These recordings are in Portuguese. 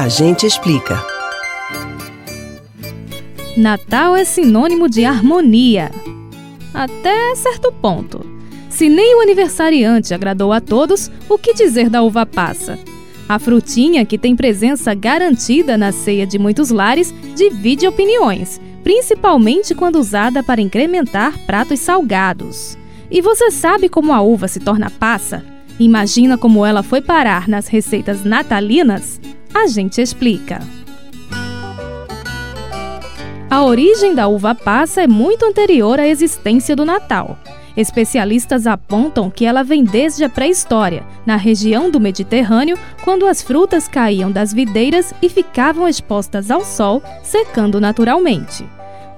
A gente explica. Natal é sinônimo de harmonia. Até certo ponto. Se nem o aniversariante agradou a todos, o que dizer da uva passa? A frutinha, que tem presença garantida na ceia de muitos lares, divide opiniões, principalmente quando usada para incrementar pratos salgados. E você sabe como a uva se torna passa? Imagina como ela foi parar nas receitas natalinas? A gente explica. A origem da uva passa é muito anterior à existência do Natal. Especialistas apontam que ela vem desde a pré-história, na região do Mediterrâneo, quando as frutas caíam das videiras e ficavam expostas ao sol, secando naturalmente.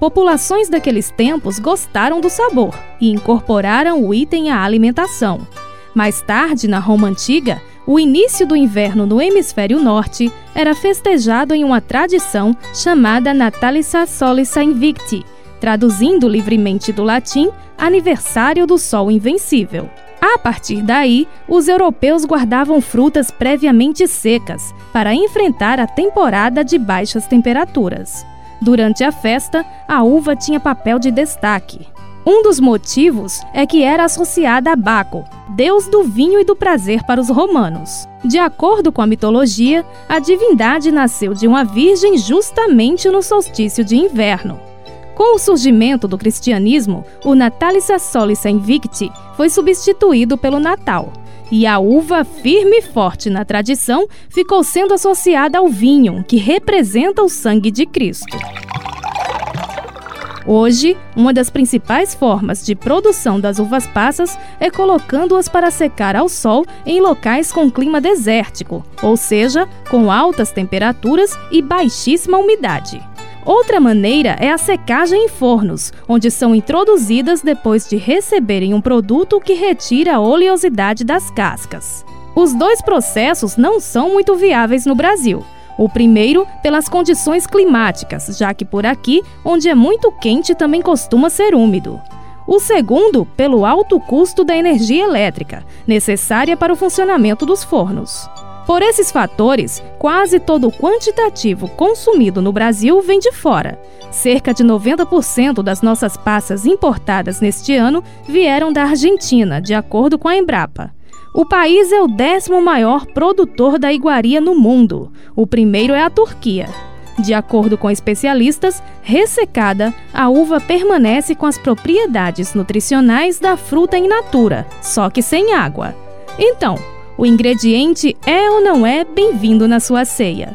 Populações daqueles tempos gostaram do sabor e incorporaram o item à alimentação. Mais tarde, na Roma Antiga, o início do inverno no hemisfério norte era festejado em uma tradição chamada Natalissa Solissa Invicti, traduzindo livremente do latim aniversário do Sol Invencível. A partir daí, os europeus guardavam frutas previamente secas para enfrentar a temporada de baixas temperaturas. Durante a festa, a uva tinha papel de destaque. Um dos motivos é que era associada a Baco, deus do vinho e do prazer para os romanos. De acordo com a mitologia, a divindade nasceu de uma virgem justamente no solstício de inverno. Com o surgimento do cristianismo, o Natalicia Solis Invicti foi substituído pelo Natal, e a uva, firme e forte na tradição, ficou sendo associada ao vinho, que representa o sangue de Cristo. Hoje, uma das principais formas de produção das uvas passas é colocando-as para secar ao sol em locais com clima desértico, ou seja, com altas temperaturas e baixíssima umidade. Outra maneira é a secagem em fornos, onde são introduzidas depois de receberem um produto que retira a oleosidade das cascas. Os dois processos não são muito viáveis no Brasil. O primeiro, pelas condições climáticas, já que por aqui, onde é muito quente, também costuma ser úmido. O segundo, pelo alto custo da energia elétrica, necessária para o funcionamento dos fornos. Por esses fatores, quase todo o quantitativo consumido no Brasil vem de fora. Cerca de 90% das nossas passas importadas neste ano vieram da Argentina, de acordo com a Embrapa. O país é o décimo maior produtor da iguaria no mundo. O primeiro é a Turquia. De acordo com especialistas, ressecada, a uva permanece com as propriedades nutricionais da fruta in natura, só que sem água. Então, o ingrediente é ou não é bem-vindo na sua ceia.